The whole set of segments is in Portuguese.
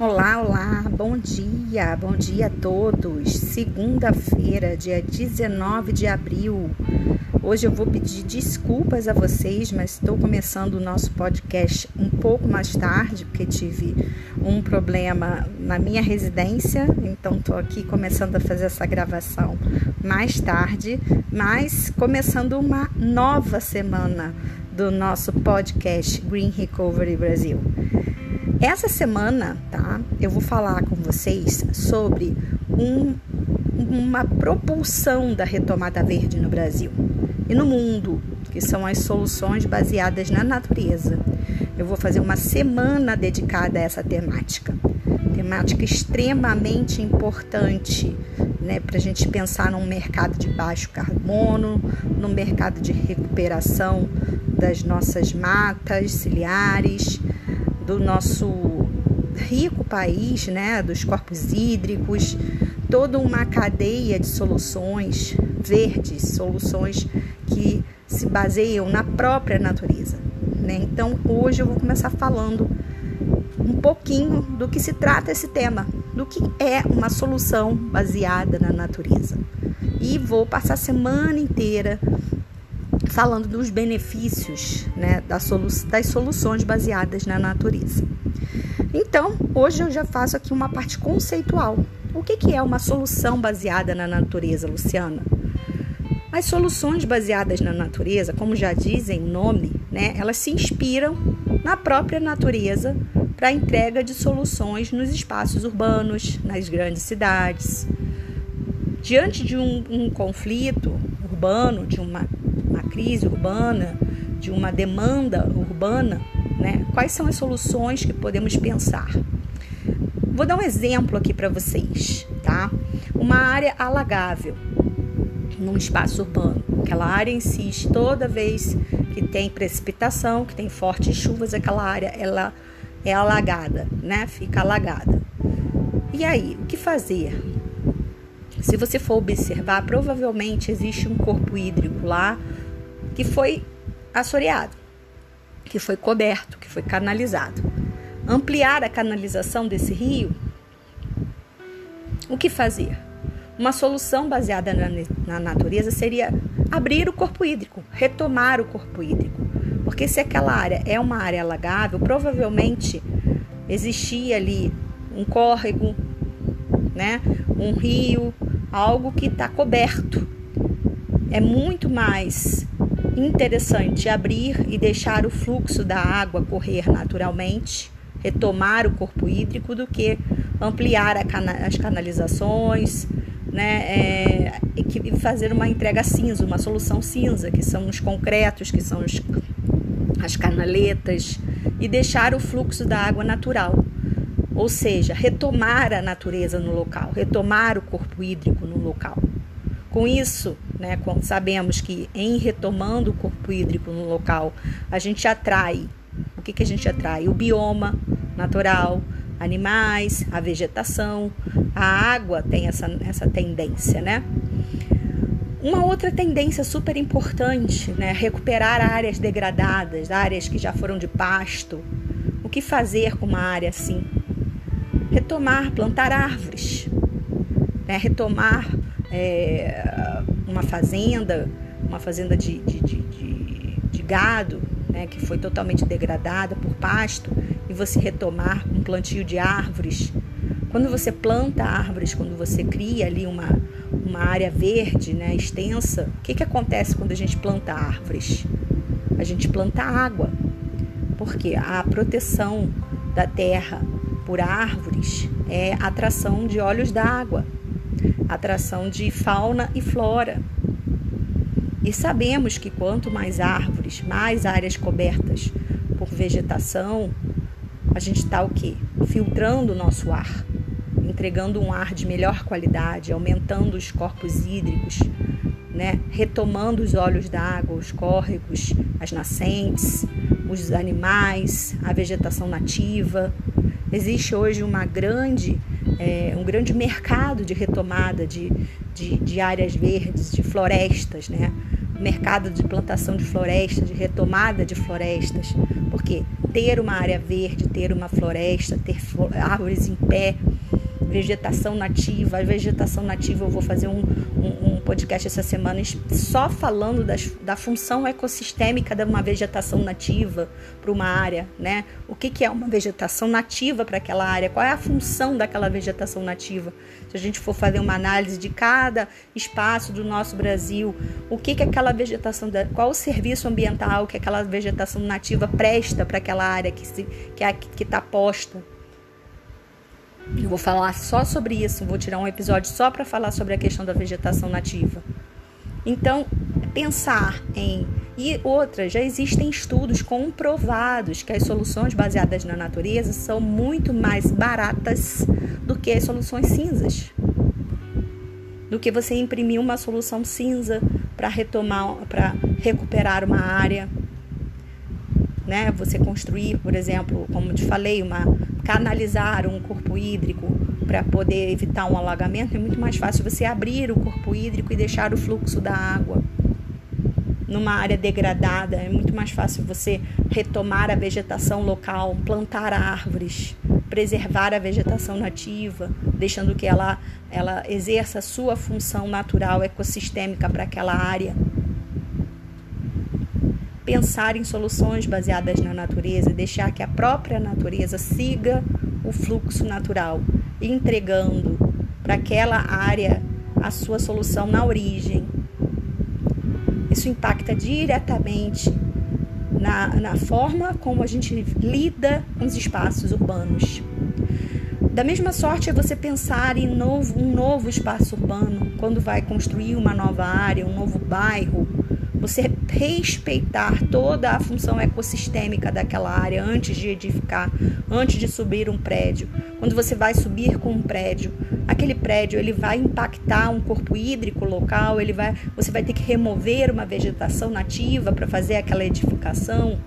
Olá, olá, bom dia, bom dia a todos. Segunda-feira, dia 19 de abril. Hoje eu vou pedir desculpas a vocês, mas estou começando o nosso podcast um pouco mais tarde, porque tive um problema na minha residência, então estou aqui começando a fazer essa gravação mais tarde, mas começando uma nova semana do nosso podcast Green Recovery Brasil. Essa semana, tá? Eu vou falar com vocês sobre um, uma propulsão da retomada verde no Brasil e no mundo, que são as soluções baseadas na natureza. Eu vou fazer uma semana dedicada a essa temática. Temática extremamente importante né, para a gente pensar num mercado de baixo carbono, num mercado de recuperação das nossas matas ciliares, do nosso rico país, né, dos corpos hídricos, toda uma cadeia de soluções verdes, soluções que se baseiam na própria natureza. Né? Então, hoje eu vou começar falando um pouquinho do que se trata esse tema, do que é uma solução baseada na natureza. E vou passar a semana inteira falando dos benefícios né, das, solu das soluções baseadas na natureza. Então, hoje eu já faço aqui uma parte conceitual. O que, que é uma solução baseada na natureza, Luciana? As soluções baseadas na natureza, como já dizem o nome, né, elas se inspiram na própria natureza para a entrega de soluções nos espaços urbanos, nas grandes cidades. Diante de um, um conflito urbano, de uma crise urbana, de uma demanda urbana, né? Quais são as soluções que podemos pensar? Vou dar um exemplo aqui para vocês, tá? Uma área alagável num espaço urbano. Aquela área insiste toda vez que tem precipitação, que tem fortes chuvas, aquela área ela é alagada, né? Fica alagada. E aí, o que fazer? Se você for observar, provavelmente existe um corpo hídrico lá que foi assoreado, que foi coberto, que foi canalizado. Ampliar a canalização desse rio, o que fazer? Uma solução baseada na, na natureza seria abrir o corpo hídrico, retomar o corpo hídrico. Porque se aquela área é uma área alagável, provavelmente existia ali um córrego, né? um rio, algo que está coberto. É muito mais interessante abrir e deixar o fluxo da água correr naturalmente, retomar o corpo hídrico, do que ampliar cana as canalizações, né, é, e fazer uma entrega cinza, uma solução cinza, que são os concretos, que são os, as canaletas, e deixar o fluxo da água natural. Ou seja, retomar a natureza no local, retomar o corpo hídrico no local. Com isso, né, sabemos que em retomando o corpo hídrico no local, a gente atrai. O que, que a gente atrai? O bioma natural, animais, a vegetação. A água tem essa, essa tendência, né? Uma outra tendência super importante, né? Recuperar áreas degradadas, áreas que já foram de pasto. O que fazer com uma área assim? Retomar, plantar árvores, né? retomar é, uma fazenda, uma fazenda de, de, de, de gado, né, que foi totalmente degradada por pasto, e você retomar um plantio de árvores. Quando você planta árvores, quando você cria ali uma, uma área verde, né, extensa, o que, que acontece quando a gente planta árvores? A gente planta água, porque a proteção da terra por árvores é atração de olhos d'água atração de fauna e flora. E sabemos que quanto mais árvores, mais áreas cobertas por vegetação, a gente está o quê? Filtrando o nosso ar, entregando um ar de melhor qualidade, aumentando os corpos hídricos, né? retomando os olhos d'água, os córregos, as nascentes, os animais, a vegetação nativa. Existe hoje uma grande é, um grande mercado de retomada de, de, de, áreas verdes, de florestas, né? mercado de plantação de florestas, de retomada de florestas, porque ter uma área verde, ter uma floresta, ter árvores em pé, vegetação nativa. A vegetação nativa, eu vou fazer um, um, um podcast essa semana só falando das, da função ecossistêmica de uma vegetação nativa para uma área, né? O que, que é uma vegetação nativa para aquela área? Qual é a função daquela vegetação nativa? Se a gente for fazer uma análise de cada espaço do nosso Brasil, o que, que aquela vegetação, qual o serviço ambiental que aquela vegetação nativa presta para aquela área que está que, que tá posta? Eu vou falar só sobre isso, vou tirar um episódio só para falar sobre a questão da vegetação nativa. Então, pensar em. E outra, já existem estudos comprovados que as soluções baseadas na natureza são muito mais baratas do que as soluções cinzas. Do que você imprimir uma solução cinza para retomar, para recuperar uma área. Né? Você construir, por exemplo, como te falei, uma canalizar um corpo hídrico para poder evitar um alagamento, é muito mais fácil você abrir o corpo hídrico e deixar o fluxo da água numa área degradada. É muito mais fácil você retomar a vegetação local, plantar árvores, preservar a vegetação nativa, deixando que ela, ela exerça a sua função natural ecossistêmica para aquela área. Pensar em soluções baseadas na natureza, deixar que a própria natureza siga o fluxo natural, entregando para aquela área a sua solução na origem, isso impacta diretamente na, na forma como a gente lida com os espaços urbanos. Da mesma sorte é você pensar em novo, um novo espaço urbano, quando vai construir uma nova área, um novo bairro, você respeitar toda a função ecossistêmica daquela área antes de edificar, antes de subir um prédio. Quando você vai subir com um prédio, aquele prédio ele vai impactar um corpo hídrico local, ele vai, você vai ter que remover uma vegetação nativa para fazer aquela edificação.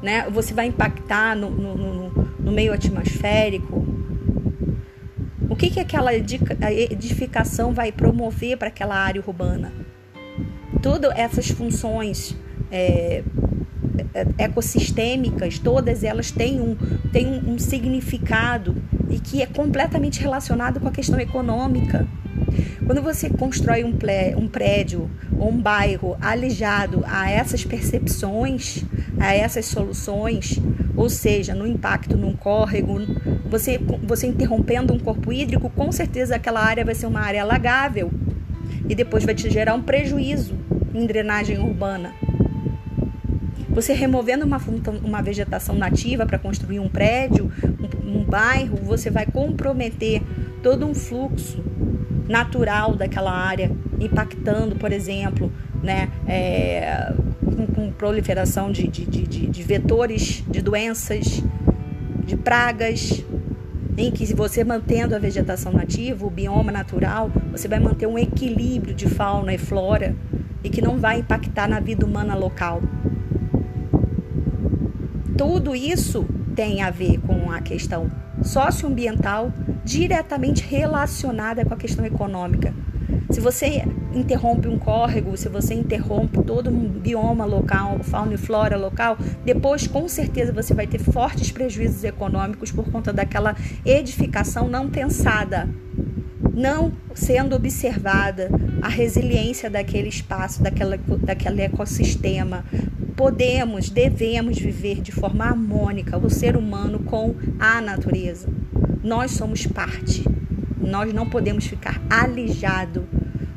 Né? Você vai impactar no, no, no, no meio atmosférico. O que, que aquela edificação vai promover para aquela área urbana? Todas essas funções é, é, ecossistêmicas, todas elas têm um, têm um, um significado e que é completamente relacionado com a questão econômica. Quando você constrói um, um prédio ou um bairro alijado a essas percepções, a essas soluções, ou seja, no impacto num córrego, você, você interrompendo um corpo hídrico, com certeza aquela área vai ser uma área alagável e depois vai te gerar um prejuízo em drenagem urbana. Você removendo uma, uma vegetação nativa para construir um prédio, um, um bairro, você vai comprometer todo um fluxo natural daquela área, impactando, por exemplo, né, é, com, com, proliferação de, de, de, de vetores de doenças, de pragas, em que você mantendo a vegetação nativa, o bioma natural, você vai manter um equilíbrio de fauna e flora e que não vai impactar na vida humana local. Tudo isso tem a ver com a questão socioambiental diretamente relacionada com a questão econômica. Se você interrompe um córrego, se você interrompe todo um bioma local, fauna e flora local, depois com certeza você vai ter fortes prejuízos econômicos por conta daquela edificação não pensada, não sendo observada a resiliência daquele espaço, daquela, daquele ecossistema. Podemos, devemos viver de forma harmônica o ser humano com a natureza. Nós somos parte. Nós não podemos ficar alijados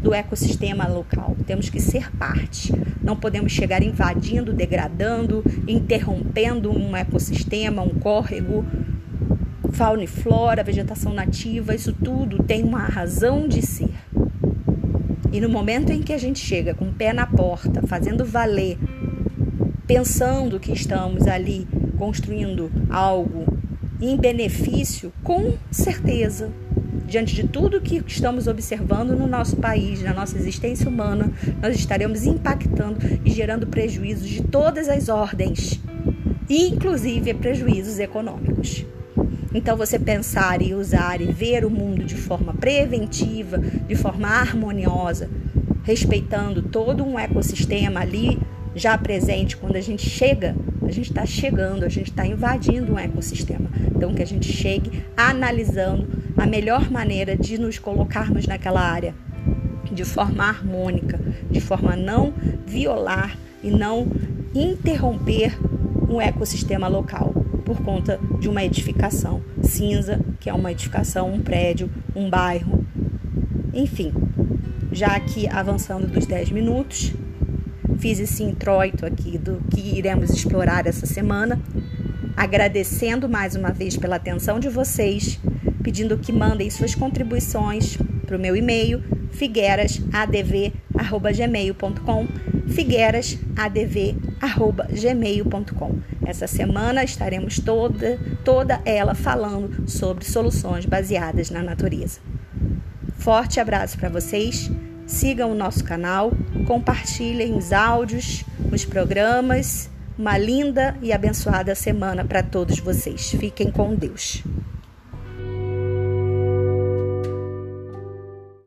do ecossistema local. Temos que ser parte. Não podemos chegar invadindo, degradando, interrompendo um ecossistema, um córrego, fauna e flora, vegetação nativa, isso tudo tem uma razão de ser. E no momento em que a gente chega com o pé na porta, fazendo valer, pensando que estamos ali construindo algo em benefício, com certeza diante de tudo que estamos observando no nosso país, na nossa existência humana, nós estaremos impactando e gerando prejuízos de todas as ordens, inclusive prejuízos econômicos. Então, você pensar e usar e ver o mundo de forma preventiva, de forma harmoniosa, respeitando todo um ecossistema ali já presente quando a gente chega, a gente está chegando, a gente está invadindo um ecossistema. Então, que a gente chegue analisando a melhor maneira de nos colocarmos naquela área de forma harmônica, de forma a não violar e não interromper um ecossistema local por conta de uma edificação cinza, que é uma edificação, um prédio, um bairro, enfim. Já aqui avançando dos 10 minutos, fiz esse introito aqui do que iremos explorar essa semana, agradecendo mais uma vez pela atenção de vocês, pedindo que mandem suas contribuições para o meu e-mail figuerasadv@gmail.com figuerasadv@gmail.com. Essa semana estaremos toda toda ela falando sobre soluções baseadas na natureza. Forte abraço para vocês. Sigam o nosso canal, compartilhem os áudios, os programas. Uma linda e abençoada semana para todos vocês. Fiquem com Deus.